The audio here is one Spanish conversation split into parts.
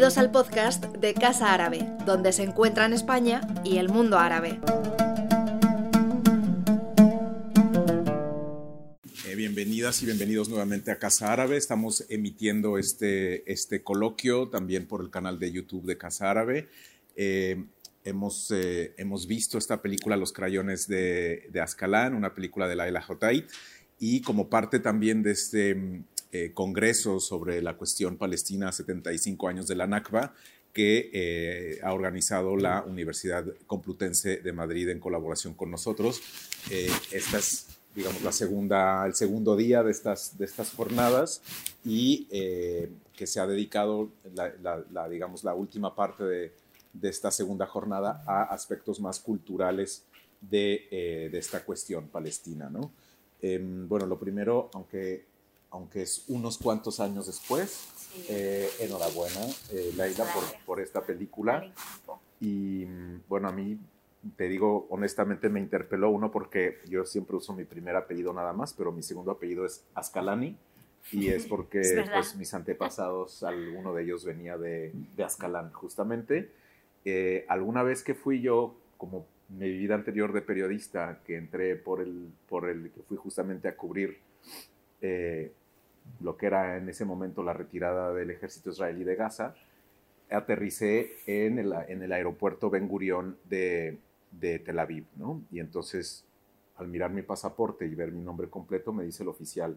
Bienvenidos al podcast de Casa Árabe, donde se encuentran España y el mundo árabe. Eh, bienvenidas y bienvenidos nuevamente a Casa Árabe. Estamos emitiendo este, este coloquio también por el canal de YouTube de Casa Árabe. Eh, hemos, eh, hemos visto esta película Los crayones de, de Azcalán, una película de Laila Jotait, y como parte también de este eh, congreso sobre la cuestión palestina 75 años de la Nakba que eh, ha organizado la Universidad Complutense de Madrid en colaboración con nosotros. Eh, esta es, digamos, la segunda, el segundo día de estas, de estas jornadas y que se ha dedicado, la, digamos, la última parte de, de, esta segunda jornada a aspectos más culturales de, de esta cuestión palestina. ¿no? Em, bueno, lo primero, aunque aunque es unos cuantos años después. Eh, enhorabuena, eh, Laila, por, por, esta película. Y bueno, a mí, te digo, honestamente me interpeló uno porque yo siempre uso mi primer apellido nada más, pero mi segundo apellido es Ascalani. Y es porque pues, mis antepasados, alguno de ellos venía de, de Azcalán, justamente. Eh, alguna vez que fui yo, como mi vida anterior de periodista, que entré por el, por el que fui justamente a cubrir eh, lo que era en ese momento la retirada del ejército israelí de Gaza, aterricé en el, en el aeropuerto Ben Gurion de, de, Tel Aviv, ¿no? Y entonces, al mirar mi pasaporte y ver mi nombre completo, me dice el oficial,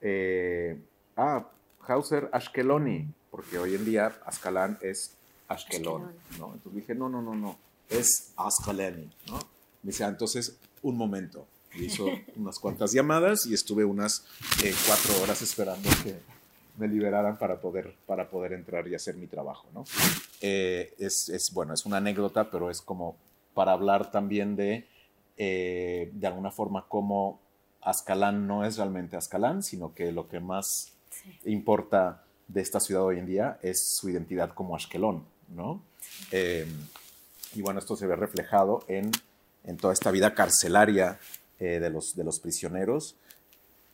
eh, ah, Hauser Ashkeloni, porque hoy en día Ascalán es Ashkelon, ¿no? Entonces dije, no, no, no, no, es Ascalani, ¿no? Me dice, ah, entonces, un momento, hizo unas cuantas llamadas y estuve unas eh, cuatro horas esperando que me liberaran para poder, para poder entrar y hacer mi trabajo. ¿no? Eh, es, es, bueno, es una anécdota, pero es como para hablar también de, eh, de alguna forma, cómo Azcalán no es realmente Azcalán, sino que lo que más importa de esta ciudad hoy en día es su identidad como Ashkelon, ¿no? y bueno, esto se ve reflejado en, en toda esta vida carcelaria eh, de, los, de los prisioneros.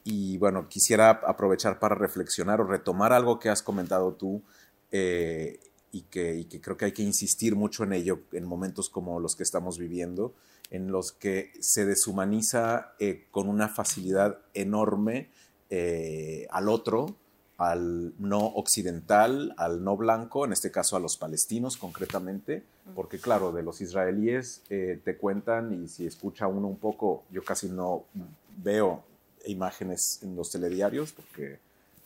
Y bueno, quisiera aprovechar para reflexionar o retomar algo que has comentado tú eh, y, que, creo que hay que insistir mucho en ello en momentos como los que estamos viviendo, en los que se deshumaniza eh, con una facilidad enorme al otro, al no occidental, al no blanco, en este caso a los palestinos concretamente, porque claro, de los israelíes eh, te cuentan y si escucha uno un poco, yo casi no veo imágenes en los telediarios porque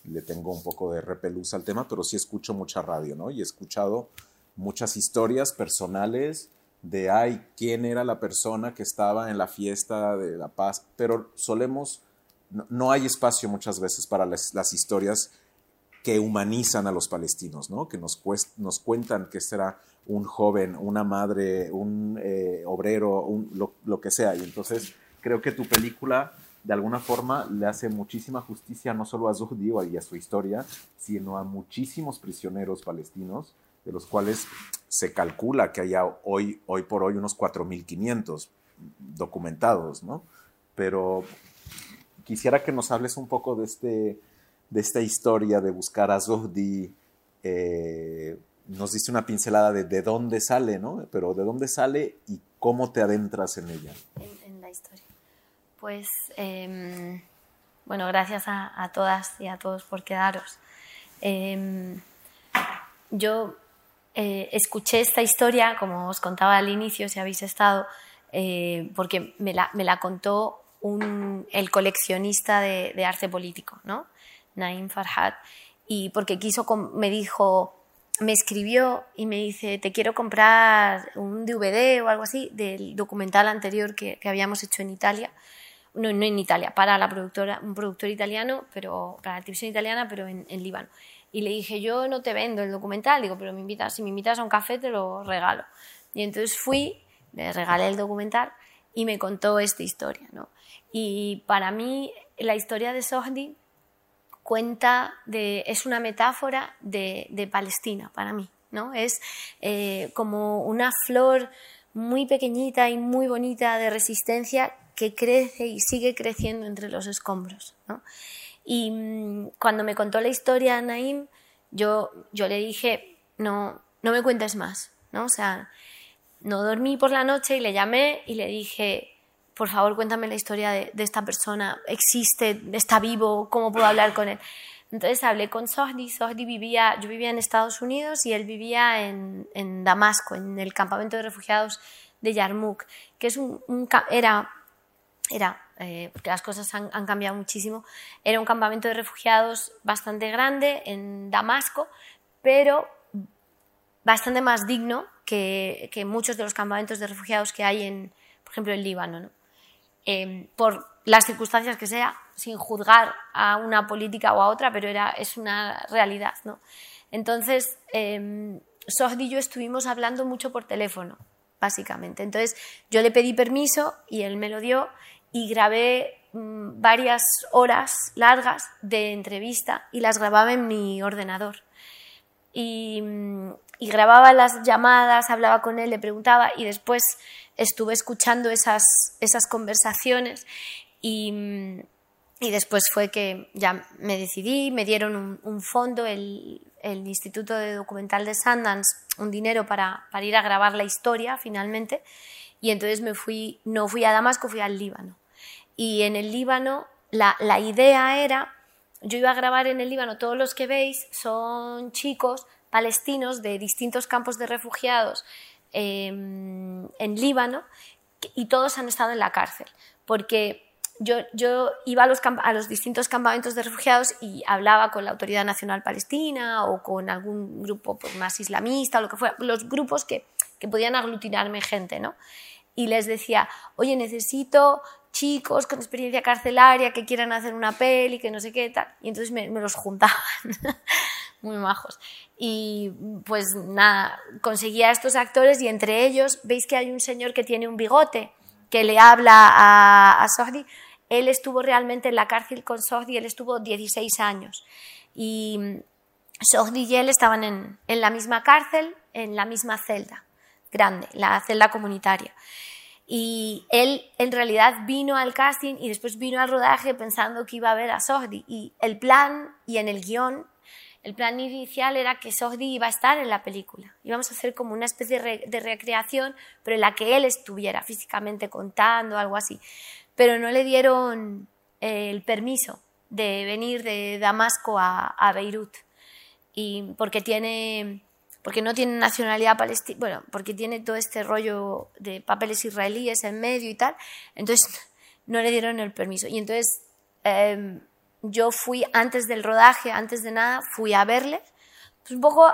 le tengo un poco de repelús al tema, pero sí escucho mucha radio, ¿no? Y he escuchado muchas historias personales de, ay, quién era la persona que estaba en la fiesta de la paz, pero solemos no, hay espacio muchas veces para las, historias que humanizan a los palestinos, ¿no? que nos, cuentan que será un joven, una madre, un eh, obrero, lo, que sea. Y entonces creo que tu película de alguna forma le hace muchísima justicia no solo a Zuhdi y a su historia, sino a muchísimos prisioneros palestinos, de los cuales se calcula que haya hoy, hoy por hoy unos 4.500 documentados, ¿no? Pero quisiera que nos hables un poco de, este, de esta historia de buscar a Zohdi. Eh, nos diste una pincelada de, de dónde sale, ¿no? Pero de dónde sale y cómo te adentras en ella. En, la historia. Pues, em, bueno, gracias a, todas y a todos por quedaros. Em, yo eh, escuché esta historia, como os contaba al inicio, si habéis estado, eh, porque me la, me la contó el coleccionista de, arte político, ¿no? Naim Farhad, y porque quiso, me dijo, me escribió y me dice, te quiero comprar un DVD o algo así del documental anterior que, habíamos hecho en Italia, no, no en Italia, para la productora, un productor italiano, pero para la televisión italiana, pero en, en Líbano. Y le dije, yo no te vendo el documental, digo, pero me invitas, si me invitas a un café te lo regalo. Y entonces fui, le regalé el documental y me contó esta historia. ¿no? Y para mí la historia de Sohdi cuenta de, es una metáfora de, Palestina para mí. ¿no? Es eh, como una flor muy pequeñita y muy bonita de resistencia que crece y sigue creciendo entre los escombros. ¿no? Y mm, cuando me contó la historia Naim, yo, yo le dije, no, no me cuentes más, ¿no? O sea, no dormí por la noche y le llamé y le dije, por favor, cuéntame la historia de, esta persona, existe, está vivo, cómo puedo hablar con él. Entonces hablé con Sohdi, Sohdi vivía, yo vivía en Estados Unidos y él vivía en, Damasco, en el campamento de refugiados de Yarmouk, que es un, era, era eh, porque las cosas han, cambiado muchísimo, era un campamento de refugiados bastante grande en Damasco, pero bastante más digno que, que muchos de los campamentos de refugiados que hay en, por ejemplo, en Líbano. ¿no? Em, por las circunstancias que sea, sin juzgar a una política o a otra, pero era, es una realidad. ¿no? Entonces, eh, y yo estuvimos hablando mucho por teléfono, básicamente. Entonces, yo le pedí permiso y él me lo dio y grabé mm, varias horas largas de entrevista y las grababa en mi ordenador. Y, mm, y grababa las llamadas, hablaba con él, le preguntaba y después estuve escuchando esas, esas conversaciones y, y, después fue que ya me decidí, me dieron un, fondo, el, el, Instituto de Documental de Sundance, un dinero para, para, ir a grabar la historia finalmente y entonces me fui, no fui a Damasco, fui al Líbano. Y en el Líbano la, la idea era, yo iba a grabar en el Líbano, todos los que veis son chicos palestinos de distintos campos de refugiados Em, en Líbano y todos han estado en la cárcel, porque yo, yo iba a los, a los, distintos campamentos de refugiados y hablaba con la Autoridad Nacional Palestina o con algún grupo pues, más islamista o lo que fuera, los grupos que, que podían aglutinarme gente, ¿no? Y les decía, oye, necesito chicos con experiencia carcelaria que quieran hacer una peli, que no sé qué tal. Y entonces me, me los juntaban. muy majos. Y pues nada, conseguía a estos actores y entre ellos veis que hay un señor que tiene un bigote que le habla a, a Él estuvo realmente en la cárcel con Sohdi, él estuvo 16 años. Y Sohdi y él estaban en, en la misma cárcel, en la misma celda grande, la celda comunitaria. Y él en realidad vino al casting y después vino al rodaje pensando que iba a ver a Sohdi. Y el plan y en el guion el plan inicial era que Sohdi iba a estar en la película. Íbamos a hacer como una especie de recreación, pero en la que él estuviera físicamente contando, algo así. Pero no le dieron eh, el permiso de venir de Damasco a, Beirut. Y porque tiene porque no tiene nacionalidad palestina, bueno, porque tiene todo este rollo de papeles israelíes en medio y tal, entonces no le dieron el permiso. Y entonces em, yo fui antes del rodaje, antes de nada, fui a verle, pues un poco,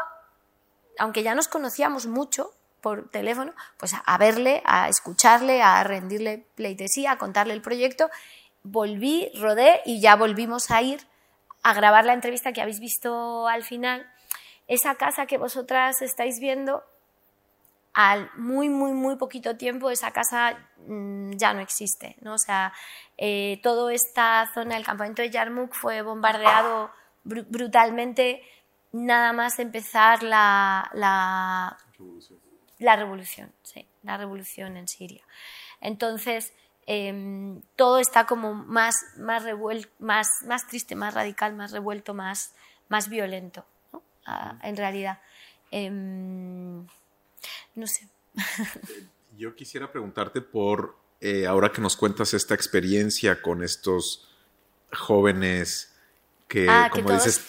aunque ya nos conocíamos mucho por teléfono, pues a verle, a escucharle, a rendirle pleitesía, a contarle el proyecto, volví, rodé y ya volvimos a ir a grabar la entrevista que habéis visto al final. Esa casa que vosotras estáis viendo al muy, muy, muy poquito tiempo esa casa mm, ya no existe. ¿no? O sea, eh, toda esta zona del campamento de Yarmouk fue bombardeado brutalmente nada más empezar la, la, revolución. la revolución, sí, la revolución en Siria. Entonces, em, todo está como más, más, más, más triste, más radical, más revuelto, más, más violento, ¿no? Ah, en realidad. Em, no sé. Yo quisiera preguntarte por, eh, ahora que nos cuentas esta experiencia con estos jóvenes que, ah, como todos, dices,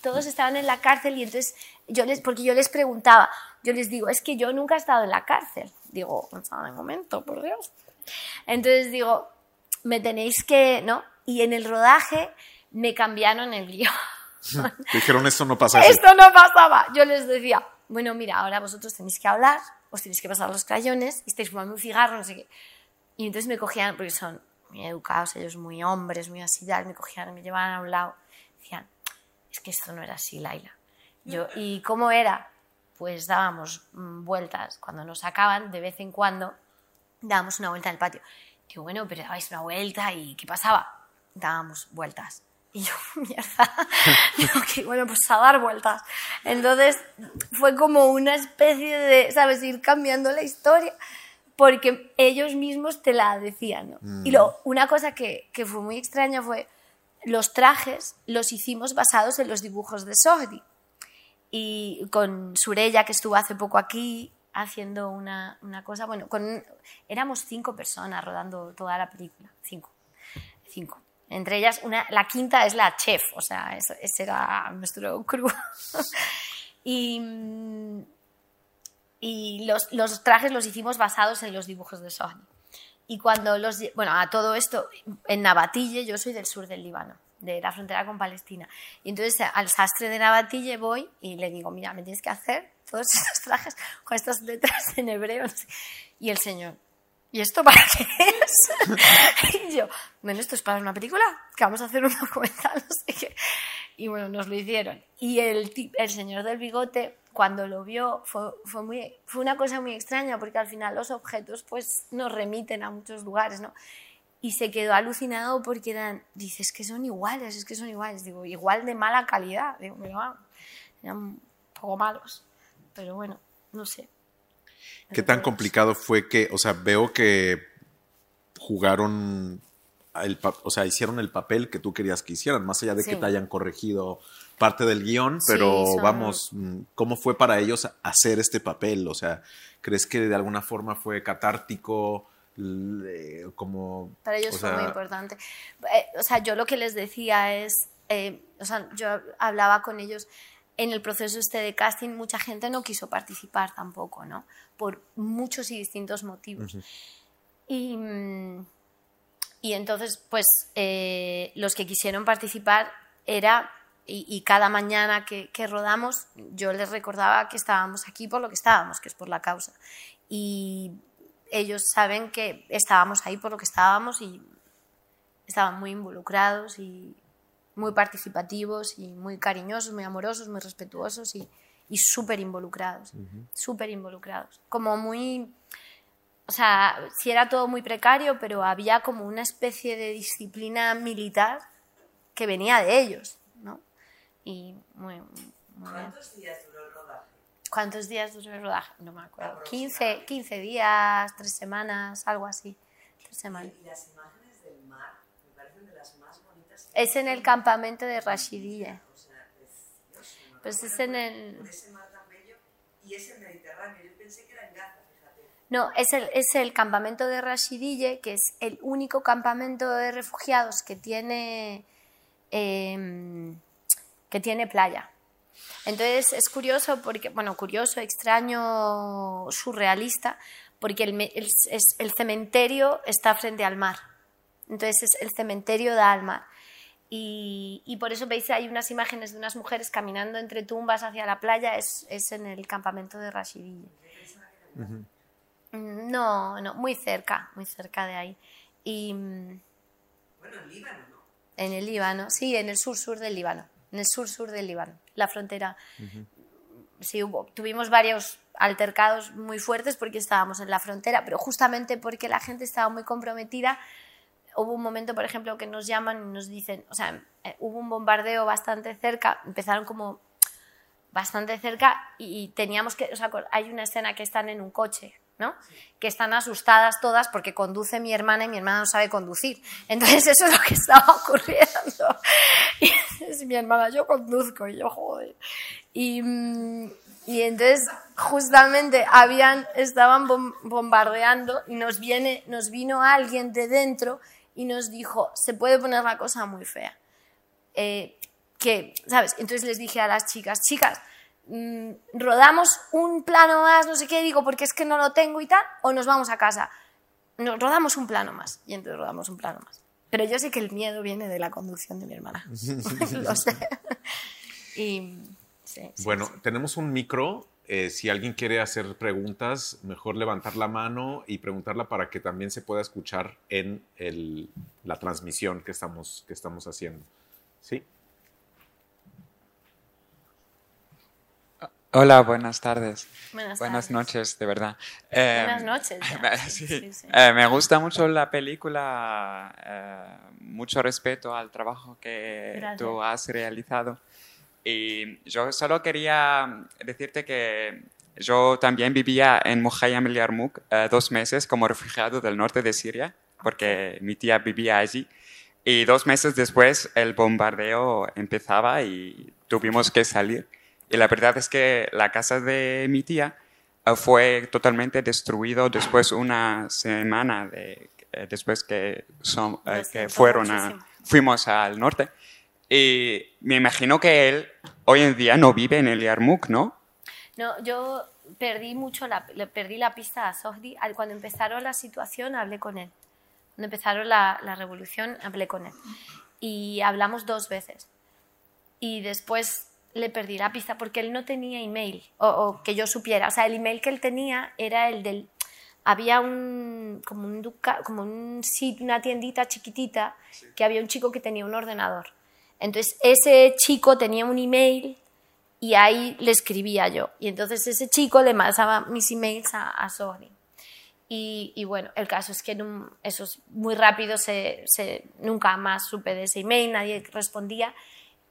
todos estaban en la cárcel y entonces yo les, porque yo les preguntaba, yo les digo, es que yo nunca he estado en la cárcel. Digo, en el momento, por Dios. Entonces digo, me tenéis que, ¿no? Y en el rodaje me cambiaron el guion. Dijeron, esto no pasa Esto no pasaba. Yo les decía, bueno, mira, ahora vosotros tenéis que hablar, os tenéis que pasar los crayones, y estáis fumando un cigarro, no sé qué. Y entonces me cogían, porque son muy educados, ellos muy hombres, muy así, me cogían, me llevaban a un lado, decían, es que esto no era así, Laila. Yo, ¿y cómo era? Pues dábamos mm, vueltas, cuando nos sacaban, de vez en cuando, dábamos una vuelta el patio. Digo, bueno, pero dabais una vuelta y ¿qué pasaba? Dábamos vueltas. Y yo, mierda, que bueno, pues a dar vueltas. Entonces fue como una especie de, ¿sabes?, ir cambiando la historia porque ellos mismos te la decían, ¿no? Y lo, una cosa que, que, fue muy extraña fue, los trajes los hicimos basados en los dibujos de Sohdi. y con Surella, que estuvo hace poco aquí haciendo una, una cosa. Bueno, con, éramos cinco personas rodando toda la película. Cinco. Cinco. Entre ellas, una, la quinta es la chef, o sea, ese era nuestro crew. y y los, los, trajes los hicimos basados en los dibujos de Sony. Y cuando los... Bueno, a todo esto, en Nabatille, yo soy del sur del Líbano, de la frontera con Palestina. Y entonces al sastre de Nabatille voy y le digo, mira, me tienes que hacer todos estos trajes con estas letras en hebreo. Y el señor, ¿y esto para qué es? y yo, bueno, esto es para una película, que vamos a hacer un documental, no sé qué. Y bueno, nos lo hicieron. Y el, el señor del bigote cuando lo vio fue, fue, muy, fue una cosa muy extraña porque al final los objetos pues nos remiten a muchos lugares, ¿no? Y se quedó alucinado porque eran, dices que son iguales, es que son iguales, digo, igual de mala calidad, digo, eran un poco malos, pero bueno, no sé. ¿Qué tan complicado fue que, o sea, veo que jugaron, el, o sea, hicieron el papel que tú querías que hicieran, más allá de que te hayan corregido parte del guion, pero vamos, mm, ¿cómo fue para ellos hacer este papel? O sea, ¿crees que de alguna forma fue catártico? Como, para ellos fue muy importante. Eh, o sea, yo lo que les decía es, eh, o sea, yo hablaba con ellos en el proceso este de casting, mucha gente no quiso participar tampoco, ¿no? Por muchos y distintos motivos. Y, y, entonces, pues, eh, los que quisieron participar era y, cada mañana que, rodamos yo les recordaba que estábamos aquí por lo que estábamos, que es por la causa. Y ellos saben que estábamos ahí por lo que estábamos y estaban muy involucrados y muy participativos y muy cariñosos, muy amorosos, muy respetuosos y, y súper involucrados, súper involucrados. Como muy, o sea, sí era todo muy precario, pero había como una especie de disciplina militar que venía de ellos, ¿no? Y muy, ¿Cuántos días duró el rodaje? ¿Cuántos días duró el rodaje? No me acuerdo. 15, 15 días, 3 semanas, algo así. Tres semanas. Y las imágenes del mar me parecen de las más bonitas. Es en el campamento de Rashidille. O sea, precioso. Pues es en el... Y es Mediterráneo. Yo pensé que era en Gaza. No, es el, es el campamento de Rashidille, que es el único campamento de refugiados que tiene... Eh, que tiene playa. Entonces es curioso, porque, bueno, curioso, extraño, surrealista, porque el, el, cementerio está frente al mar. Entonces el cementerio da al mar. Y, y, por eso veis hay unas imágenes de unas mujeres caminando entre tumbas hacia la playa, es, es en el campamento de Rashidille. No, no, muy cerca, muy cerca de ahí. Y, bueno, en Líbano, ¿no? En el Líbano, sí, en el sur-sur del Líbano en el sur-sur del Líbano, la frontera. Sí, hubo, tuvimos varios altercados muy fuertes porque estábamos en la frontera, pero justamente porque la gente estaba muy comprometida, hubo un momento, por ejemplo, que nos llaman y nos dicen, o sea, eh, hubo un bombardeo bastante cerca, empezaron como bastante cerca y teníamos que, o sea, hay una escena que están en un coche que están asustadas todas porque conduce mi hermana y mi hermana no sabe conducir. Entonces eso es lo que estaba ocurriendo. Y es mi hermana, yo conduzco y yo joder. Y, mm, y entonces justamente habían, estaban bombardeando y nos, viene, nos vino alguien de dentro y nos dijo, se puede poner la cosa muy fea. Eh, que, ¿sabes? Entonces les dije a las chicas, chicas, Mm, rodamos un plano más, no sé qué, digo, porque es que no lo tengo y tal, o nos vamos a casa. Nos rodamos un plano más, y entonces rodamos un plano más. Pero yo sé que el miedo viene de la conducción de mi hermana. lo sé. y, bueno, tenemos un micro. Eh, si alguien quiere hacer preguntas, mejor levantar la mano y preguntarla para que también se pueda escuchar en el, la transmisión que estamos, que estamos haciendo. ¿Sí? Hola, buenas tardes. Buenas, noches, de verdad. buenas em, noches. Eh, me gusta mucho la película, eh, mucho respeto al trabajo que tú has realizado. Y yo solo quería decirte que yo también vivía en Mujayam el Yarmouk eh, dos meses como refugiado del norte de Siria, porque mi tía vivía allí. Y dos meses después el bombardeo empezaba y tuvimos que salir. Y la verdad es que la casa de mi tía eh, fue totalmente destruido después una semana de, eh, después que, son, eh, que fueron a, fuimos al norte. Y me imagino que él hoy en día no vive en el Yarmouk, ¿no? No, yo perdí mucho, la, perdí la pista a Sohdi. Cuando empezaron la situación hablé con él. Cuando empezaron la, la revolución hablé con él. Y hablamos dos veces. Y después le perdí la pista porque él no tenía email o, que yo supiera. O sea, el email que él tenía era el del... Había un, como, un, como un sitio, una tiendita chiquitita que había un chico que tenía un ordenador. Entonces, ese chico tenía un email y ahí le escribía yo. Y entonces ese chico le mandaba mis emails a, a Sony. Y, y, bueno, el caso es que eso es muy rápido, se, se, nunca más supe de ese email, nadie respondía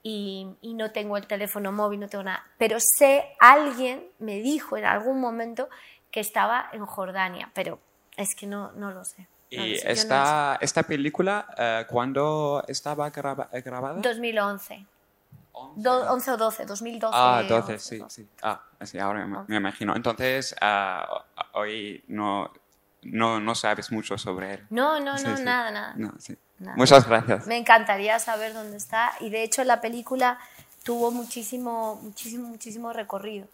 y, no tengo el teléfono móvil, no tengo nada. Pero sé, alguien me dijo en algún momento que estaba en Jordania, pero es que no, no lo sé. ¿Y esta, esta película eh, cuándo estaba eh, grabada? 2011. 11. o 12, 2012. Ah, 12, sí, sí. Ah, sí, ahora me, imagino. Entonces, ah, hoy no, no, no sabes mucho sobre él. No, no, no, nada, nada. No, sí. Muchas gracias. Me encantaría saber dónde está y de hecho la película tuvo muchísimo, muchísimo, muchísimo recorrido.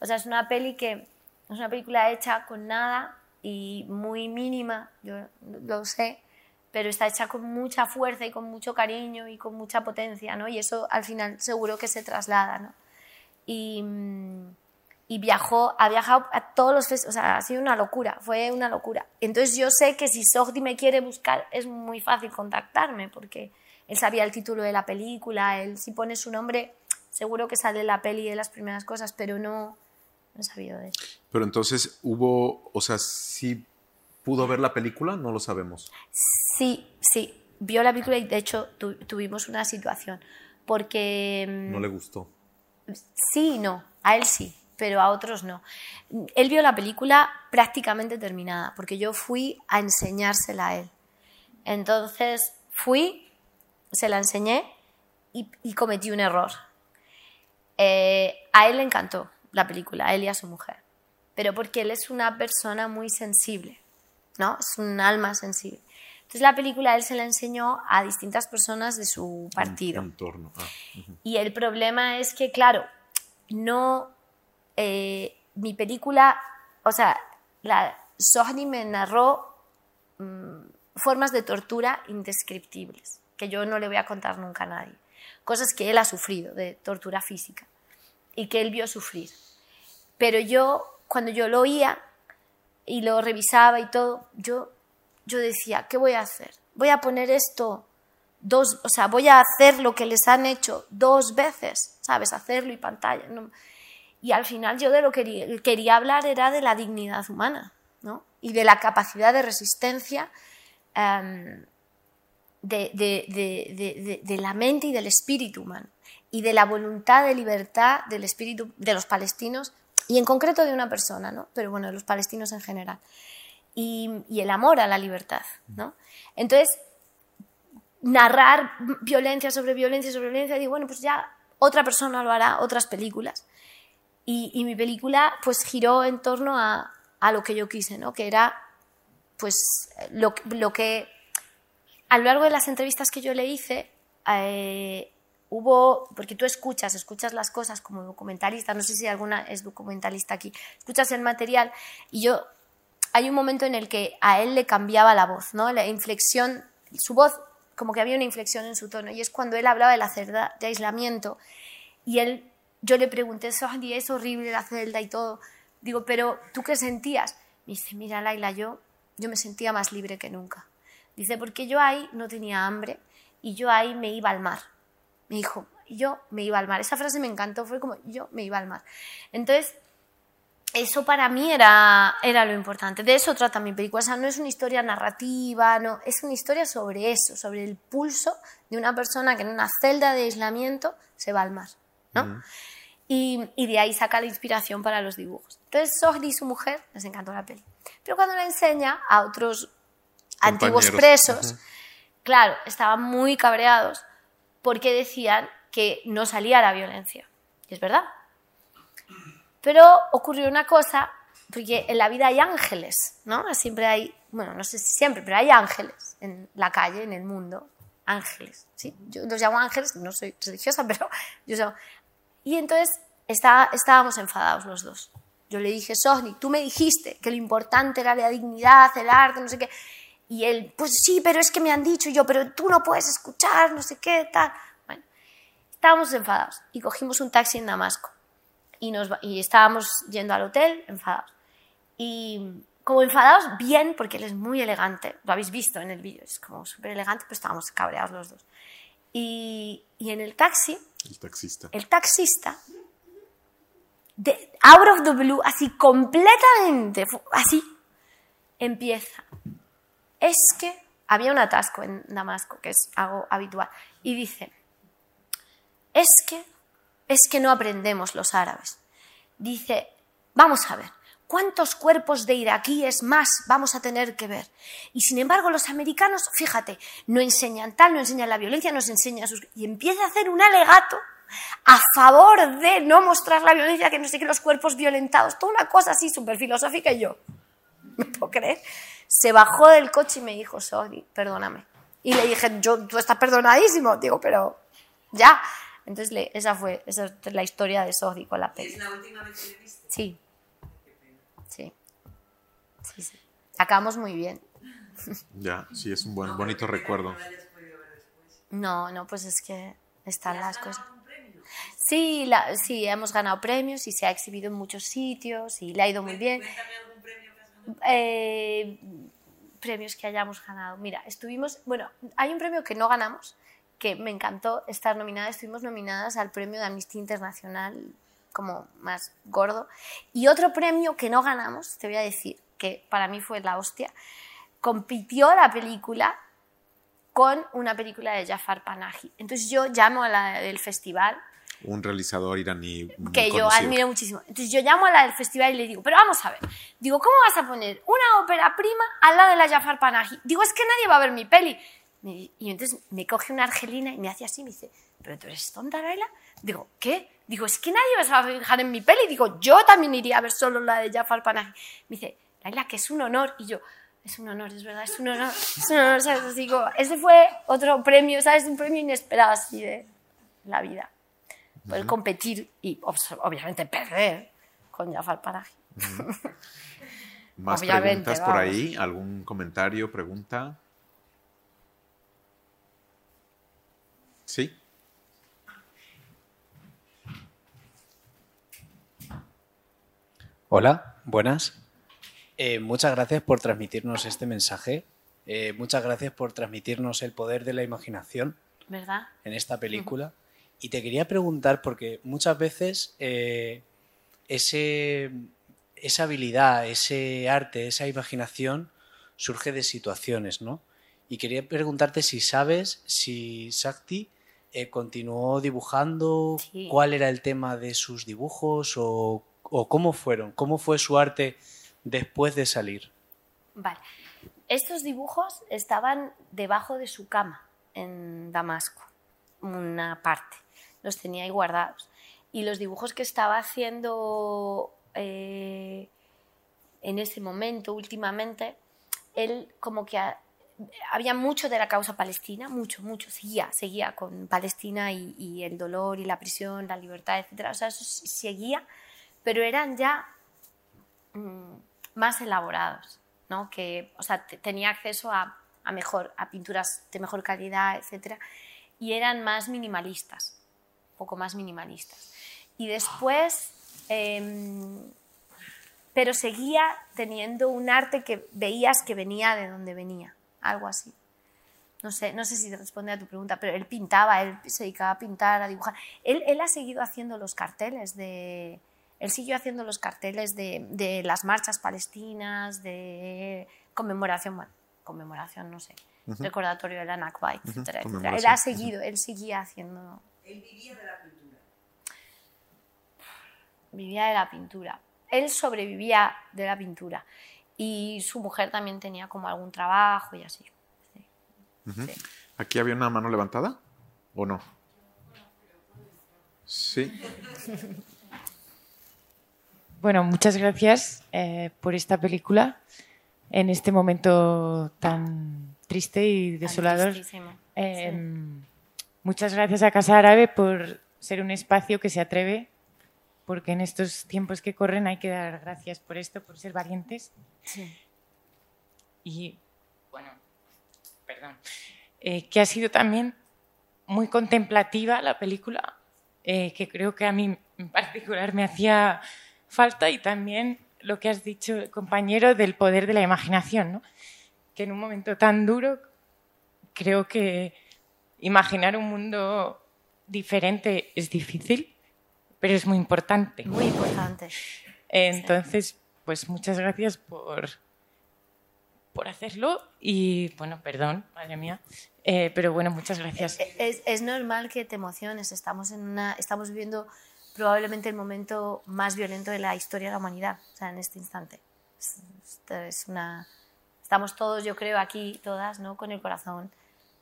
O sea, es una peli que es una película hecha con nada y muy mínima, yo lo sé, pero está hecha con mucha fuerza y con mucho cariño y con mucha potencia, ¿no? Y eso al final seguro que se traslada, ¿no? Y, mm, y viajó, ha viajado a todos los festivales, o sea, ha sido una locura, fue una locura. Entonces yo sé que si Sogdi me quiere buscar es muy fácil contactarme porque él sabía el título de la película, él si pone su nombre seguro que sale la peli de las primeras cosas, pero no, no he sabido de eso. Pero entonces hubo, o sea, sí pudo ver la película, no lo sabemos. Sí, sí, vio la película y de hecho tuvimos una situación porque... No le gustó. Sí, no, a él sí pero a otros no. Él vio la película prácticamente terminada, porque yo fui a enseñársela a él. Entonces fui, se la enseñé y, cometí un error. Eh, a él le encantó la película, él y a su mujer, pero porque él es una persona muy sensible, ¿no? Es un alma sensible. Entonces la película él se la enseñó a distintas personas de su partido. Entorno. Ah, y el problema es que, claro, no eh, mi película, o sea, la Sohni me narró mm, formas de tortura indescriptibles, que yo no le voy a contar nunca a nadie. Cosas que él ha sufrido de tortura física y que él vio sufrir. Pero yo, cuando yo lo oía y lo revisaba y todo, yo, yo decía, ¿qué voy a hacer? Voy a poner esto dos, o sea, voy a hacer lo que les han hecho dos veces, ¿sabes? Hacerlo y pantalla. Y al final yo de lo que quería, hablar era de la dignidad humana ¿no? y de la capacidad de resistencia em, de, de, de, la mente y del espíritu humano y de la voluntad de libertad del espíritu de los palestinos y en concreto de una persona, ¿no? pero bueno, de los palestinos en general. Y, y el amor a la libertad. ¿no? Entonces, narrar violencia sobre violencia sobre violencia, digo, bueno, pues ya otra persona lo hará, otras películas. Y, mi película pues giró en torno a, a, lo que yo quise, ¿no? Que era pues lo, lo, que a lo largo de las entrevistas que yo le hice eh, hubo, porque tú escuchas, escuchas las cosas como documentalista, no sé si alguna es documentalista aquí, escuchas el material y yo, hay un momento en el que a él le cambiaba la voz, ¿no? La inflexión, su voz, como que había una inflexión en su tono y es cuando él hablaba de la celda de aislamiento y él yo le pregunté, es horrible la celda y todo. Digo, pero ¿tú qué sentías? Me dice, mira, Laila, yo, yo me sentía más libre que nunca. Dice, porque yo ahí no tenía hambre y yo ahí me iba al mar. Me dijo, yo me iba al mar. Esa frase me encantó, fue como, yo me iba al mar. Entonces, eso para mí era, era lo importante. De eso trata mi película. O sea, no es una historia narrativa, no, es una historia sobre eso, sobre el pulso de una persona que en una celda de aislamiento se va al mar. ¿no? y, de ahí saca la inspiración para los dibujos. Entonces, Sohdi y su mujer les encantó la peli. Pero cuando la enseña a otros antiguos presos, claro, estaban muy cabreados porque decían que no salía la violencia. Y es verdad. Pero ocurrió una cosa, porque en la vida hay ángeles, ¿no? Siempre hay, bueno, no sé si siempre, pero hay ángeles en la calle, en el mundo. Ángeles, ¿sí? Yo los llamo ángeles, no soy religiosa, pero yo llamo... Y entonces está, estábamos enfadados los dos. Yo le dije, Sosni, tú me dijiste que lo importante era la dignidad, el arte, no sé qué. Y él, pues sí, pero es que me han dicho y yo, pero tú no puedes escuchar, no sé qué, tal. Bueno, estábamos enfadados y cogimos un taxi en Damasco y, nos, y estábamos yendo al hotel enfadados. Y como enfadados, bien, porque él es muy elegante, lo habéis visto en el vídeo, es como súper elegante, pero estábamos cabreados los dos. Y, y en el taxi, El taxista. el taxista, de, out of the blue, así completamente, así, empieza. Es que había un atasco en Damasco, que es algo habitual, y dice, es que, es que no aprendemos los árabes. Dice, vamos a ver, ¿cuántos cuerpos de iraquíes más vamos a tener que ver? Y sin embargo, los americanos, fíjate, no enseñan tal, no enseñan la violencia, nos enseñan sus... Y empieza a hacer un alegato a favor de no mostrar la violencia, que no sé qué, los cuerpos violentados, toda una cosa así súper filosófica y yo, ¿me puedo creer? Se bajó del coche y me dijo, sorry, perdóname. Y le dije, yo, tú estás perdonadísimo. Digo, pero ya. Entonces, le- esa fue esa es la historia de Sodi con la ¿Es peli. la última vez que le viste? Sí. Sí. Sí, sí. Acabamos muy bien. Ya, sí, es un buen, No, bonito recuerdo. No. No, pues es que están ¿Has las cosas. Sí, la- sí, hemos ganado premios y se ha exhibido en muchos sitios y le ha ido muy bien. Cuéntame algún premio que has ganado. Eh, premios que hayamos ganado. Mira, estuvimos, bueno, hay un premio que no ganamos, que me encantó estar nominada. Estuvimos nominadas al premio de Amnistía Internacional como más gordo. Y otro premio que no ganamos, te voy a decir, que para mí fue la hostia, compitió la película con una película de Jafar Panahi. Entonces yo llamo a la del festival Un realizador iraní que yo admiro muchísimo. Entonces yo llamo a la del festival y le digo, pero vamos a ver, digo, ¿cómo vas a poner una ópera prima al lado de la Jafar Panahi? Digo, es que nadie va a ver mi peli. Y entonces me coge una argelina y me hace así, me dice, ¿pero tú eres tonta, Laila? Digo, ¿qué? Digo, es que nadie va a fijar en mi peli. Digo, yo también iría a ver solo la de Jafar Panahi. Me dice, Laila, que es un honor. Y yo, es un honor, es verdad, es un honor, es un honor, ¿sabes? Digo, ese fue otro premio, ¿sabes? Un premio inesperado así de la vida poder competir y obviamente perder con Jafar Panahi. Más Obviamente, preguntas por vamos. ahí, algún comentario, pregunta. Sí. Hola, buenas. Eh, muchas gracias por transmitirnos este mensaje. Eh, muchas gracias por transmitirnos el poder de la imaginación ¿Verdad? en esta película. Y te quería preguntar, porque muchas veces eh, ese, esa habilidad, ese arte, esa imaginación surge de situaciones, ¿no? Y quería preguntarte si sabes si Sakti eh, continuó dibujando, Sí. cuál era el tema de sus dibujos o, o cómo fueron, cómo fue su arte después de salir. Vale. Estos dibujos estaban debajo de su cama en Damasco, una parte. Los tenía ahí guardados. Y los dibujos que estaba haciendo eh, en ese momento, últimamente, él como que ha- había mucho de la causa palestina, mucho, mucho, seguía, seguía con Palestina y, y el dolor y la prisión, la libertad, etc. O sea, eso seguía, pero eran ya mm, más elaborados, ¿no? Que, o sea, te- tenía acceso a, a mejor, a pinturas de mejor calidad, etc. Y eran más minimalistas, poco más minimalistas. Y después, em, pero seguía teniendo un arte que veías que venía de donde venía, algo así. No sé, no sé si responde a tu pregunta, pero él pintaba, él se dedicaba a pintar, a dibujar. Él, él ha seguido haciendo los carteles de... Él siguió haciendo los carteles de, de las marchas palestinas, de conmemoración, bueno, conmemoración, no sé, recordatorio de la Nakba, etcétera. Él ha seguido, él seguía haciendo, Él vivía de la pintura. vivía de la pintura. Él sobrevivía de la pintura y su mujer también tenía como algún trabajo y así. sí. Sí. ¿Aquí había una mano levantada o no? Sí. Bueno, muchas gracias eh, por esta película en este momento tan triste y desolador. Eh, muchas gracias a Casa Árabe por ser un espacio que se atreve, porque en estos tiempos que corren hay que dar gracias por esto, por ser valientes. Sí. Y, bueno, perdón, eh, que ha sido también muy contemplativa la película, que creo que a mí en particular me hacía falta y también lo que has dicho, compañero, del poder de la imaginación, ¿no? que en un momento tan duro creo que imaginar un mundo diferente es difícil, pero es muy importante. Muy importante. Entonces, pues muchas gracias por, por hacerlo y, bueno, perdón, madre mía, eh, pero bueno, muchas gracias. Es, es, normal que te emociones, estamos, en una, estamos viviendo probablemente el momento más violento de la historia de la humanidad, o sea, en este instante. Es, una... Estamos todos, yo creo, aquí, todas, ¿no? Con el corazón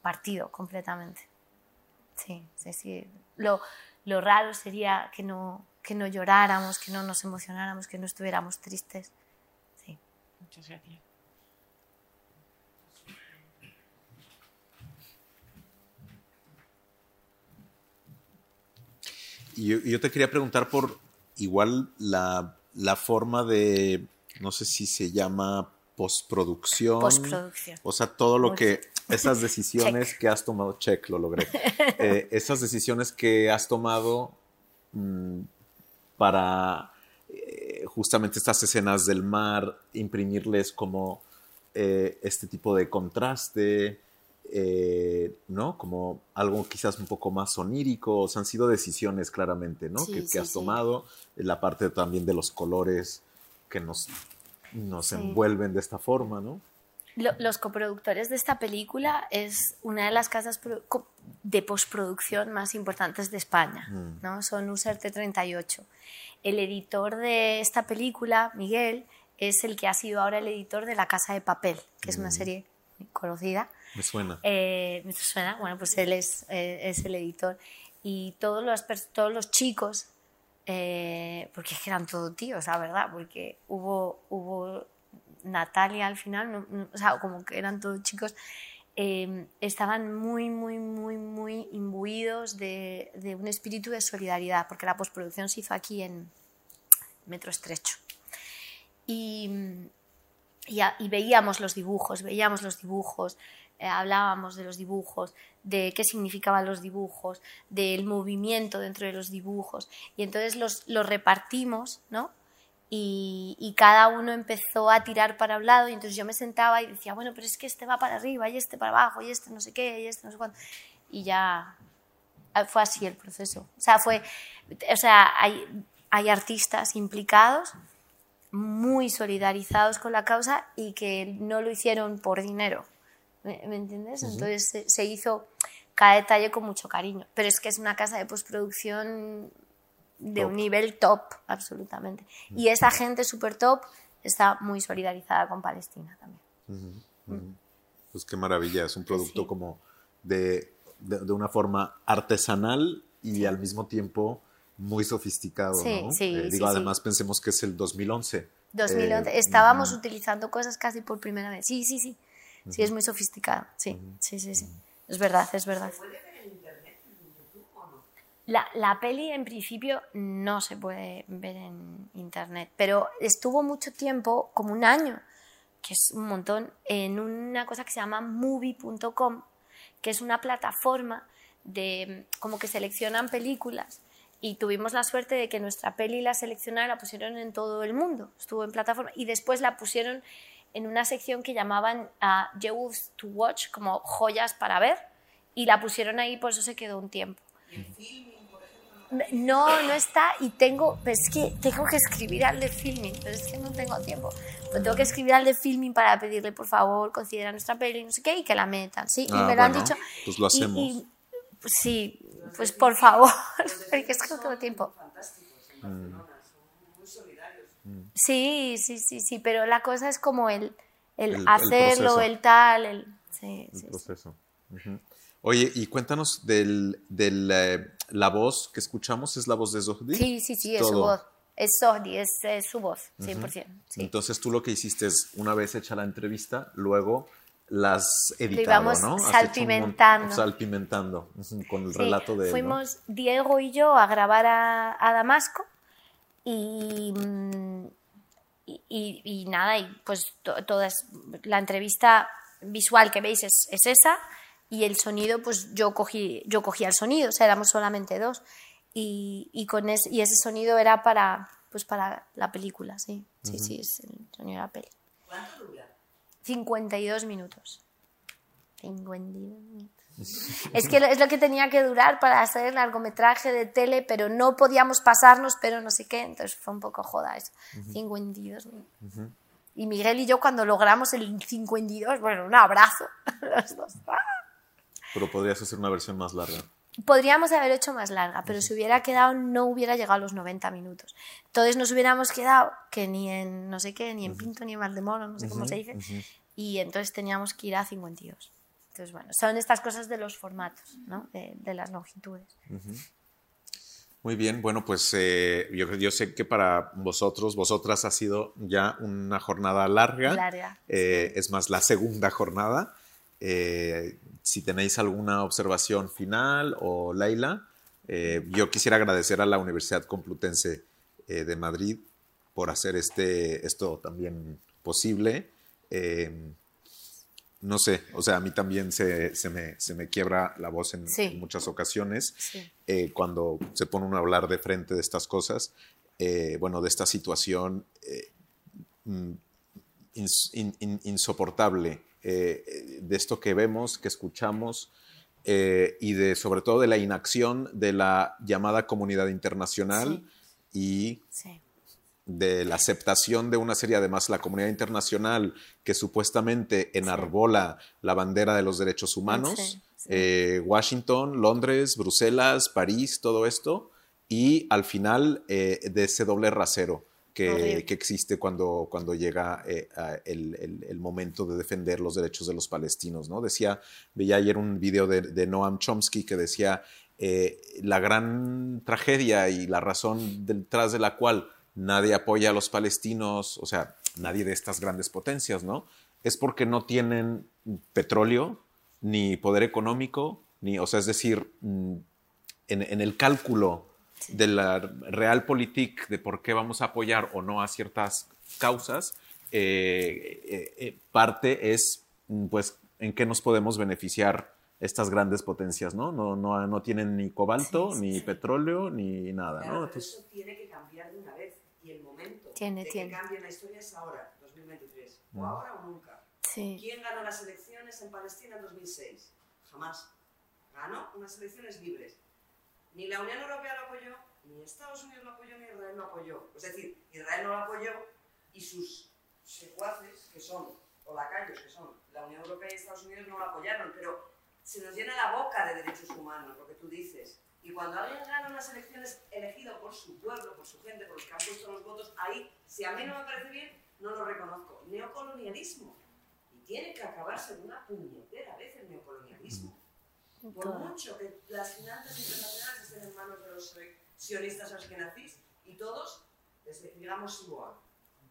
partido completamente. Sí, sí, sí. Lo, lo raro sería que no, que no lloráramos, que no nos emocionáramos, que no estuviéramos tristes. Sí. Muchas gracias. Y yo, te quería preguntar por igual la, forma de, no sé si se llama postproducción. Postproducción. O sea, todo lo que, esas decisiones que has tomado, check, lo logré. Eh, esas decisiones que has tomado mm, para eh, justamente estas escenas del mar, imprimirles como eh, este tipo de contraste, ¿no? Como algo quizás un poco más onírico, o sea, han sido decisiones claramente, ¿no? que, has tomado, la parte también de los colores que nos, nos envuelven de esta forma, ¿no? los coproductores de esta película es una de las casas de postproducción más importantes de España, mm. ¿no? Son USERT 38. El editor de esta película, Miguel, es el que ha sido ahora el editor de La Casa de Papel, que es una mm. serie conocida. Me suena. Eh, me suena, bueno, pues él es, eh, es el editor. Y todos los, todos los chicos, eh, porque eran todos tíos, la verdad, porque hubo, hubo Natalia al final, o sea, como que eran todos chicos, estaban muy, muy, muy, muy imbuidos de, un espíritu de solidaridad, porque la postproducción se hizo aquí en Metro Estrecho. Y veíamos los dibujos, veíamos los dibujos, eh, hablábamos de los dibujos, de qué significaban los dibujos, del movimiento dentro de los dibujos. Y entonces los, los repartimos, ¿no? Y, y, cada uno empezó a tirar para un lado y entonces yo me sentaba y decía, bueno, pero es que este va para arriba y este para abajo y este no sé qué y este no sé cuánto. Y ya ah, fue así el proceso. O sea, fue, o sea, hay, hay artistas implicados muy solidarizados con la causa y que no lo hicieron por dinero. ¿Me, entiendes? Entonces se, hizo cada detalle con mucho cariño. Pero es que es una casa de postproducción de un nivel top, absolutamente. Y esa gente súper top está muy solidarizada con Palestina también. Mm. Pues qué maravilla, es un producto como de, de, una forma artesanal y al mismo tiempo muy sofisticado. Sí, ¿no? sí, eh, digo, además pensemos que es el 2011. 2011. Eh, Estábamos utilizando cosas casi por primera vez. Sí, sí, sí. Sí, es muy sofisticado. Sí, sí, sí, sí. Es verdad, es verdad. ¿Se puede ver en internet, en YouTube o no? La, la peli en principio no se puede ver en internet, pero estuvo mucho tiempo, como un año, que es un montón, en una cosa que se llama movie.com, que es una plataforma de como que seleccionan películas y tuvimos la suerte de que nuestra peli la seleccionaron, la pusieron en todo el mundo, estuvo en plataforma y después la pusieron en una sección que llamaban a uh, Jewels to Watch, como joyas para ver, y la pusieron ahí, por eso se quedó un tiempo. No, no está y tengo, pues es que tengo que escribir al de filming, pero es que no tengo tiempo. Pues tengo que escribir al de filming para pedirle, por favor, considera nuestra peli, no sé qué, y que la metan, ¿sí? y ah, me lo han dicho. Pues lo hacemos. pues sí, pues por favor, porque es que no tengo tiempo. Mm. Sí, sí, sí, sí, pero la cosa es como el, el, hacerlo, el, tal, el, sí, el proceso. Oye, y cuéntanos del, del eh, la voz que escuchamos, ¿es la voz de Zohdi? Sí, sí, sí, es su voz. es Sodi, es, su voz, 100%. Entonces tú lo que hiciste es, una vez hecha la entrevista, luego las editamos, ¿no? salpimentando. salpimentando con el relato de Fuimos Diego y yo a grabar a, Damasco y, y, nada, y pues toda la entrevista visual que veis es, es, esa y el sonido, pues yo cogí, yo cogía el sonido, o sea, éramos solamente dos y, y, con ese, y ese sonido era para, pues para la película, sí. Sí, sí, es el sonido de la peli. ¿Cuánto dura? 52 minutos. 52 minutos. es que es lo que tenía que durar para hacer el largometraje de tele, pero no podíamos pasarnos, pero no sé qué, entonces fue un poco joda eso. 52 minutos. Y Miguel y yo cuando logramos el 52, bueno, un abrazo, los dos. Pero podrías hacer una versión más larga. Podríamos haber hecho más larga, pero si hubiera quedado no hubiera llegado a los 90 minutos. Entonces nos hubiéramos quedado que ni en no sé qué, ni en Pinto ni en Valdemoro, no sé cómo se dice, y entonces teníamos que ir a 52. Entonces, bueno, son estas cosas de los formatos, ¿no? de, las longitudes. Muy bien, bueno, pues eh, yo, yo, sé que para vosotros, vosotras ha sido ya una jornada larga. Larga. Eh, es más, la segunda jornada. Eh, si tenéis alguna observación final o Laila, eh, yo quisiera agradecer a la Universidad Complutense eh, de Madrid por hacer este, esto también posible. No sé, o sea, a mí también se, me, quiebra la voz en, muchas ocasiones cuando se pone uno a hablar de frente de estas cosas, bueno, de esta situación mm, insoportable eh, de esto que vemos, que escuchamos eh, y de sobre todo de la inacción de la llamada comunidad internacional y de la aceptación de una serie, además la comunidad internacional que supuestamente enarbola la bandera de los derechos humanos, eh, Washington, Londres, Bruselas, París, todo esto, y al final de ese doble rasero que, existe cuando, cuando llega eh, el, el, momento de defender los derechos de los palestinos. ¿no? Decía, veía ayer un video de, Noam Chomsky que decía eh, la gran tragedia y la razón detrás de la cual nadie apoya a los palestinos, o sea, nadie de estas grandes potencias, ¿no? Es porque no tienen petróleo, ni poder económico, ni, o sea, es decir, mm, en, en el cálculo de la realpolitik, de por qué vamos a apoyar o no a ciertas causas, eh, eh, eh, parte es, mm, pues, en qué nos podemos beneficiar estas grandes potencias, ¿no? No, no, no tienen ni cobalto, ni petróleo, ni nada, ¿no? Entonces, eso tiene que cambiar de una vez y el momento de que cambie la historia es ahora, 2023, o mm. ahora o nunca. ¿Quién ganó las elecciones en Palestina en 2006? Jamás. Ganó unas elecciones libres ni la Unión Europea lo apoyó, ni Estados Unidos lo apoyó, ni Israel lo apoyó. Es decir, Israel no lo apoyó y sus secuaces, que son, o lacayos, que son la Unión Europea y Estados Unidos, no lo apoyaron. Pero se nos llena la boca de derechos humanos, lo que tú dices. Y cuando alguien gana unas elecciones elegido por su pueblo, por su gente, por los que han puesto los votos, ahí, si a mí no me parece bien, no lo reconozco. Neocolonialismo. Y tiene que acabarse de una puñetera vez el neocolonialismo. Por mucho que las finanzas internacionales estén en manos de los sionistas askenazis y todos, desde, digamos, igual,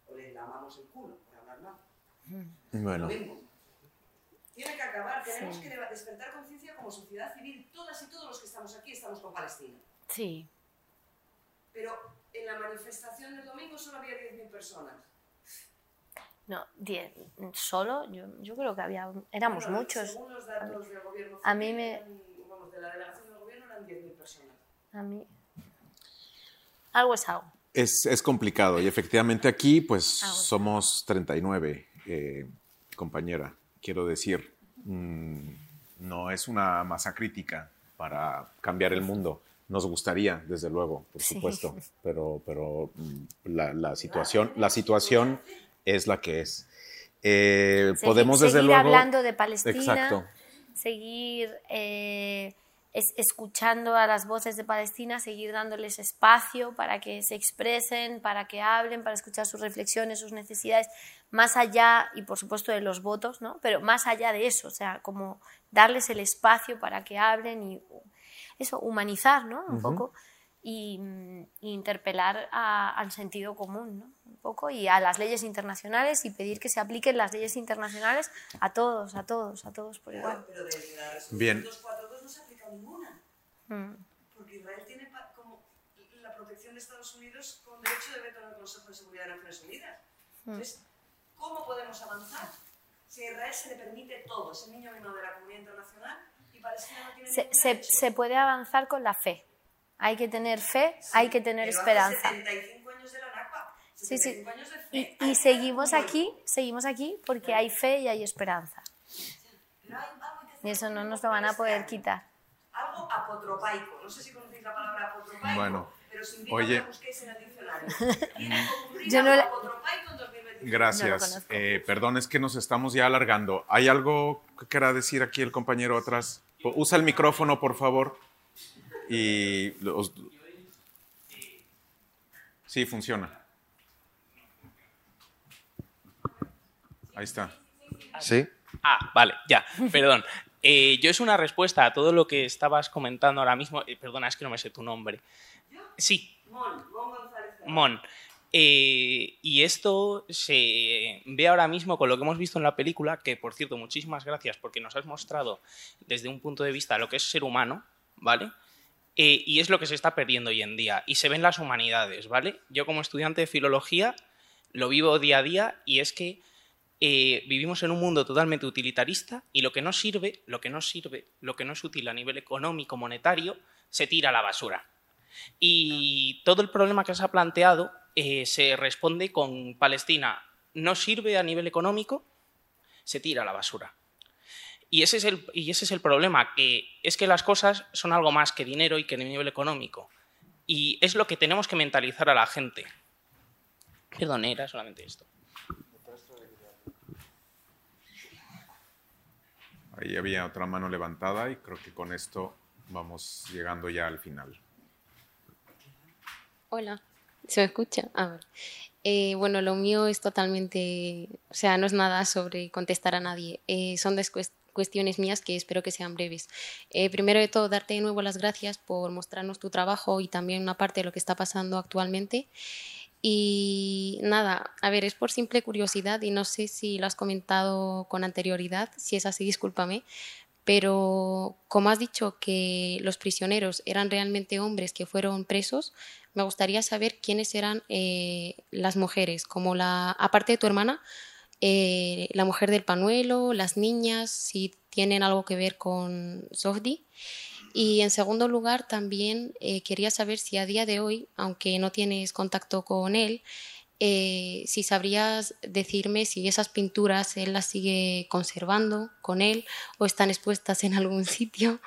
o le lavamos el culo, por hablar mal. Bueno. Tiene que acabar, tenemos que despertar conciencia como sociedad civil, todas y todos los que estamos aquí estamos con Palestina. Sí. Pero en la manifestación del domingo solo había 10.000 personas. No, diez, solo, yo, yo creo que había, éramos muchos. Según los datos del gobierno a mí me... Vamos, de la delegación del gobierno eran 10.000 personas. A mí... Algo es algo. Es, es complicado y efectivamente aquí pues somos 39, eh, compañera. Quiero decir, mm, no es una masa crítica para cambiar el mundo. Nos gustaría, desde luego, por supuesto, pero, pero mm, la, la situación, la situación es la que es. Eh, podemos desde seguir luego... hablando de Palestina, seguir eh, escuchando a las voces de Palestina, seguir dándoles espacio para que se expresen, para que hablen, para escuchar sus reflexiones, sus necesidades, más allá, y por supuesto de los votos, ¿no? pero más allá de eso, o sea, como darles el espacio para que hablen y eso, humanizar, ¿no? Un poco. y, interpelar al sentido común, ¿no? Un poco, y a las leyes internacionales y pedir que se apliquen las leyes internacionales a todos, a todos, a todos por igual. Pero de la resolución Bien. 242 no se aplica ninguna. Mm. Porque Israel tiene como la protección de Estados Unidos con derecho de veto en el Consejo de Seguridad de Naciones Unidas. Mm. Entonces, ¿cómo podemos avanzar? Si a Israel se le permite todo, es el niño menor de la comunidad internacional y Palestina no tiene se, se, se puede avanzar con la fe. Hay que tener fe, hay que tener esperanza. Sí, sí. Y, y, seguimos aquí, seguimos aquí porque hay fe y hay esperanza. Y eso no nos lo van a poder quitar. Algo apotropaico. No sé si conocéis la palabra apotropaico. Bueno, pero sin oye. busquéis en el diccionario. Yo no Gracias. eh, perdón, es que nos estamos ya alargando. ¿Hay algo que quiera decir aquí el compañero atrás? Usa el micrófono, por favor. Y los... Sí, funciona. Ahí está. ¿Sí? Ah, vale, ya, perdón. Eh, yo es una respuesta a todo lo que estabas comentando ahora mismo. Eh, perdona, es que no me sé tu nombre. Sí. Mon, Mon González. Mon. Eh, y esto se ve ahora mismo con lo que hemos visto en la película, que por cierto, muchísimas gracias porque nos has mostrado desde un punto de vista lo que es ser humano, ¿vale? Eh, y es lo que se está perdiendo hoy en día. Y se ven las humanidades, ¿vale? Yo como estudiante de filología lo vivo día a día y es que eh, vivimos en un mundo totalmente utilitarista y lo que no sirve, lo que no sirve, lo que no es útil a nivel económico, monetario, se tira a la basura. Y todo el problema que se ha planteado eh, se responde con Palestina no sirve a nivel económico, se tira a la basura. Y ese, es el, y ese es el problema, que es que las cosas son algo más que dinero y que nivel económico. Y es lo que tenemos que mentalizar a la gente. Perdón, era solamente esto. Ahí había otra mano levantada y creo que con esto vamos llegando ya al final. Hola, ¿se me escucha? A ver. Eh, bueno, lo mío es totalmente, o sea, no es nada sobre contestar a nadie. Eh, son cuestiones mías que espero que sean breves. Eh, primero de todo, darte de nuevo las gracias por mostrarnos tu trabajo y también una parte de lo que está pasando actualmente. Y nada, a ver, es por simple curiosidad y no sé si lo has comentado con anterioridad, si es así, discúlpame, pero como has dicho que los prisioneros eran realmente hombres que fueron presos, me gustaría saber quiénes eran eh, las mujeres, como la, aparte de tu hermana, eh, la mujer del panuelo, las niñas, si tienen algo que ver con Zohdi. Y en segundo lugar, también eh, quería saber si a día de hoy, aunque no tienes contacto con él, eh, si sabrías decirme si esas pinturas él las sigue conservando con él o están expuestas en algún sitio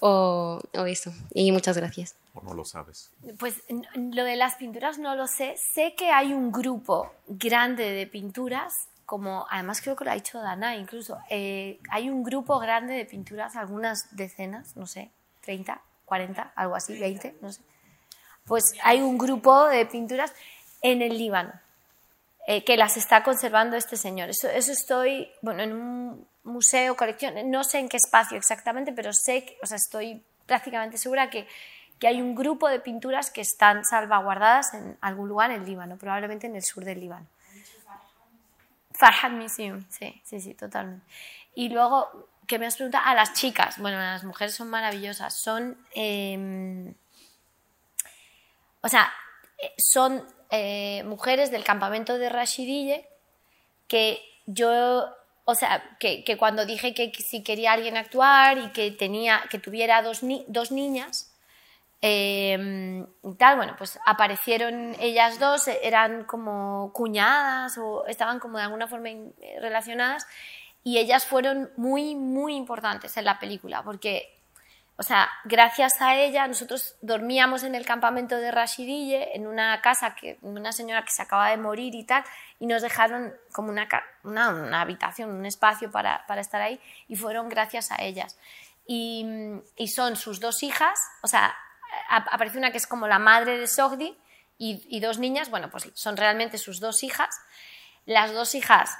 o, o eso. Y muchas gracias. ¿O no lo sabes? Pues lo de las pinturas no lo sé. Sé que hay un grupo grande de pinturas como además creo que lo ha dicho Dana incluso, eh, hay un grupo grande de pinturas, algunas decenas, no sé, 30, 40, algo así, 20, no sé. Pues hay un grupo de pinturas en el Líbano eh, que las está conservando este señor. Eso, eso estoy, bueno, en un museo, colección, no sé en qué espacio exactamente, pero sé, que, o sea, estoy prácticamente segura que, que hay un grupo de pinturas que están salvaguardadas en algún lugar en el Líbano, probablemente en el sur del Líbano. Farhad Museum, sí, sí, sí, totalmente. Y luego, que me has preguntado, a las chicas, bueno, las mujeres son maravillosas, son, em, o sea, eh, son eh, mujeres del campamento de Rashidille que yo, o sea, que, que, cuando dije que si quería alguien actuar y que, tenía, que tuviera dos, dos niñas, eh, tal, bueno, pues aparecieron ellas dos, eran como cuñadas o estaban como de alguna forma relacionadas y ellas fueron muy, muy importantes en la película porque, o sea, gracias a ella nosotros dormíamos en el campamento de Rashidille, en una casa, que una señora que se acaba de morir y tal, y nos dejaron como una, una, habitación, un espacio para, para, estar ahí y fueron gracias a ellas. Y, y son sus dos hijas, o sea, aparece una que es como la madre de Sogdi y, dos niñas, bueno, pues son realmente sus dos hijas. Las dos hijas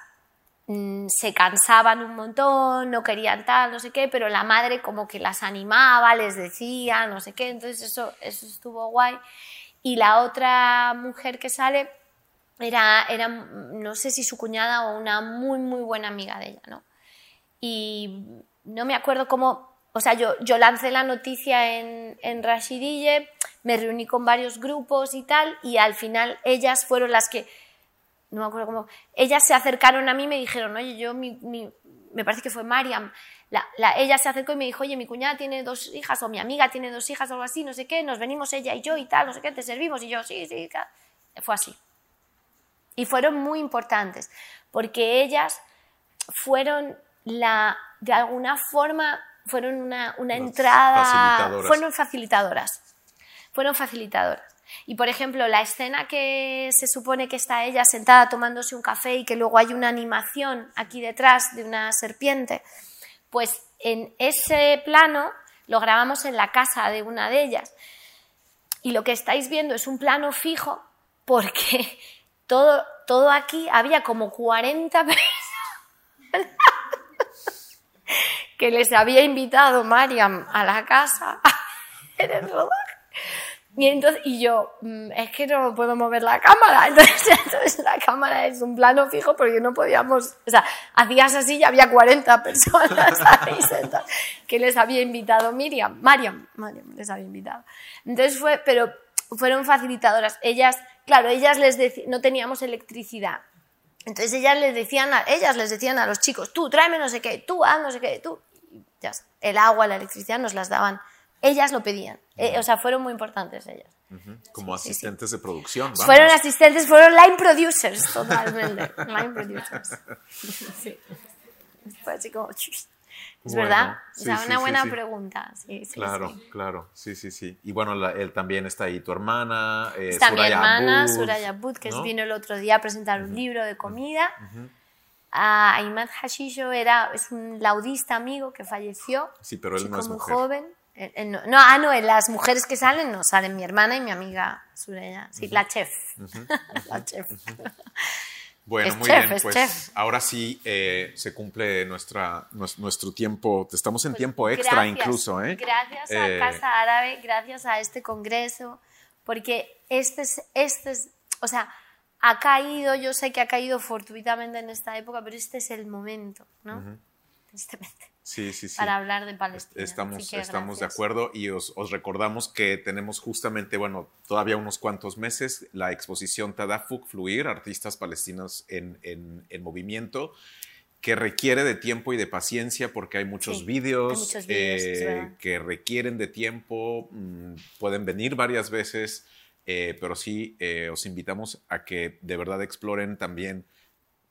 mm, se cansaban un montón, no querían tal, no sé qué, pero la madre como que las animaba, les decía, no sé qué, entonces eso, eso estuvo guay. Y la otra mujer que sale era, era, no sé si su cuñada o una muy, muy buena amiga de ella, ¿no? Y no me acuerdo cómo, o sea, yo, yo lancé la noticia en, en Rashidille, me reuní con varios grupos y tal, y al final ellas fueron las que, no me acuerdo cómo, ellas se acercaron a mí y me dijeron, oye, yo, mi, me parece que fue Mariam, la, ella se acercó y me dijo, oye, mi cuñada tiene dos hijas, o mi amiga tiene dos hijas, o algo así, no sé qué, nos venimos ella y yo y tal, no sé qué, te servimos, y yo, sí, sí, fue así. Y fueron muy importantes, porque ellas fueron la, de alguna forma, fueron una, una entrada, fueron facilitadoras, fueron facilitadoras. Y por ejemplo, la escena que se supone que está ella sentada tomándose un café y que luego hay una animación aquí detrás de una serpiente, pues en ese plano lo grabamos en la casa de una de ellas. Y lo que estáis viendo es un plano fijo porque todo, todo aquí había como 40 personas que les había invitado Mariam a la casa en el rodaje. Y, entonces, y yo, mm, es que no puedo mover la cámara. Entonces, entonces, la cámara es un plano fijo porque no podíamos, o sea, hacías así y había 40 personas ahí sentadas que les había invitado Miriam, Mariam, Mariam les había invitado. Entonces fue, pero fueron facilitadoras. Ellas, claro, ellas les decían, no teníamos electricidad. Entonces ellas les decían, a, ellas les decían a los chicos, tú tráeme no sé qué, tú haz no sé qué, tú. ya, el agua, la electricidad nos las daban. Ellas lo pedían. Eh, o sea, fueron muy importantes ellas. Como asistentes de producción. Vamos. Fueron asistentes, fueron line producers, totalmente. line producers. Sí. Fue así como... Es verdad, o sea, una buena pregunta. claro, claro, sí, sí, sí. Y bueno, él también está ahí, tu hermana. Eh, está mi hermana, Suraya Bud, que vino el otro día a presentar un libro de comida. Uh Ayman Hashisho era, es un laudista amigo que falleció. Sí, pero él no es muy joven. No, ah, no, las mujeres que salen no, salen mi hermana y mi amiga Suraya. Sí, la chef. la chef. Bueno, muy bien, pues ahora sí eh, se cumple nuestra, nuestro tiempo, estamos en pues tiempo extra incluso. ¿eh? Gracias a eh, Casa Árabe, gracias a este congreso, porque este es, este es, o sea, ha caído, yo sé que ha caído fortuitamente en esta época, pero este es el momento, ¿no? Sí, sí, sí. para hablar de Palestina. Estamos, estamos de acuerdo y os, recordamos que tenemos justamente, bueno, todavía unos cuantos meses, la exposición Tadafuk Fluir, Artistas Palestinos en, en, Movimiento, que requiere de tiempo y de paciencia porque hay muchos vídeos eh, que requieren de tiempo, mm, pueden venir varias veces, eh, pero sí eh, os invitamos a que de verdad exploren también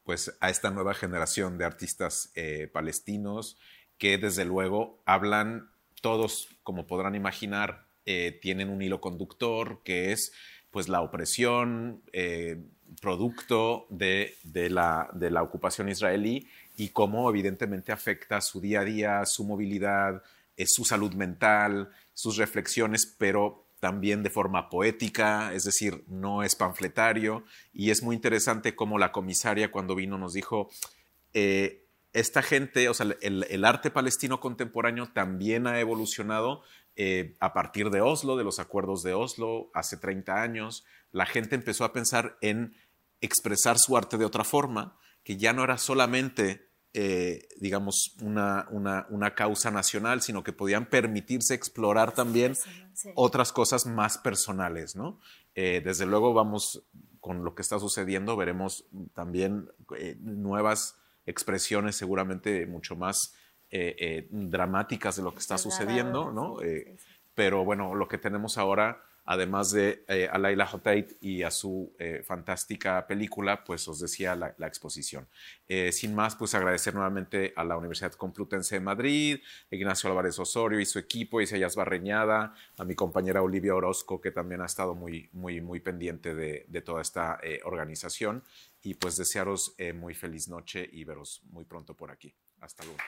pues a esta nueva generación de artistas palestinos que desde luego hablan todos, como podrán imaginar, eh, tienen un hilo conductor que es pues la opresión eh, producto de, la, de, la, ocupación israelí y cómo evidentemente afecta su día a día, su movilidad, eh, su salud mental, sus reflexiones, pero también de forma poética, es decir, no es panfletario. Y es muy interesante cómo la comisaria cuando vino nos dijo, esta gente, o sea, el, arte palestino contemporáneo también ha evolucionado eh, a partir de Oslo, de los acuerdos de Oslo, hace 30 años. La gente empezó a pensar en expresar su arte de otra forma, que ya no era solamente, eh, digamos, una, una, causa nacional, sino que podían permitirse explorar también otras cosas más personales, ¿no? Eh, desde luego vamos con lo que está sucediendo, veremos también nuevas expresiones seguramente mucho más eh, eh, dramáticas de lo que está sucediendo, ¿no? Eh, pero bueno, lo que tenemos ahora, además de a Laila Hotait y a su fantástica película, pues os decía la, exposición. sin más, pues agradecer nuevamente a la Universidad Complutense de Madrid, a Ignacio Álvarez Osorio y su equipo, Isaías Barreñada, a mi compañera Olivia Orozco, que también ha estado muy, muy, muy pendiente de, de toda esta organización y pues desearos eh, muy feliz noche y veros muy pronto por aquí. Hasta luego.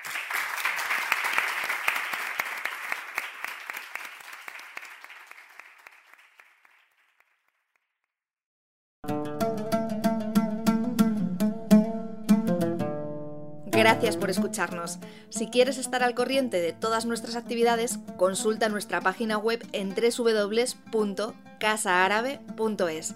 Gracias por escucharnos. Si quieres estar al corriente de todas nuestras actividades, consulta nuestra página web en www.casaarabe.es.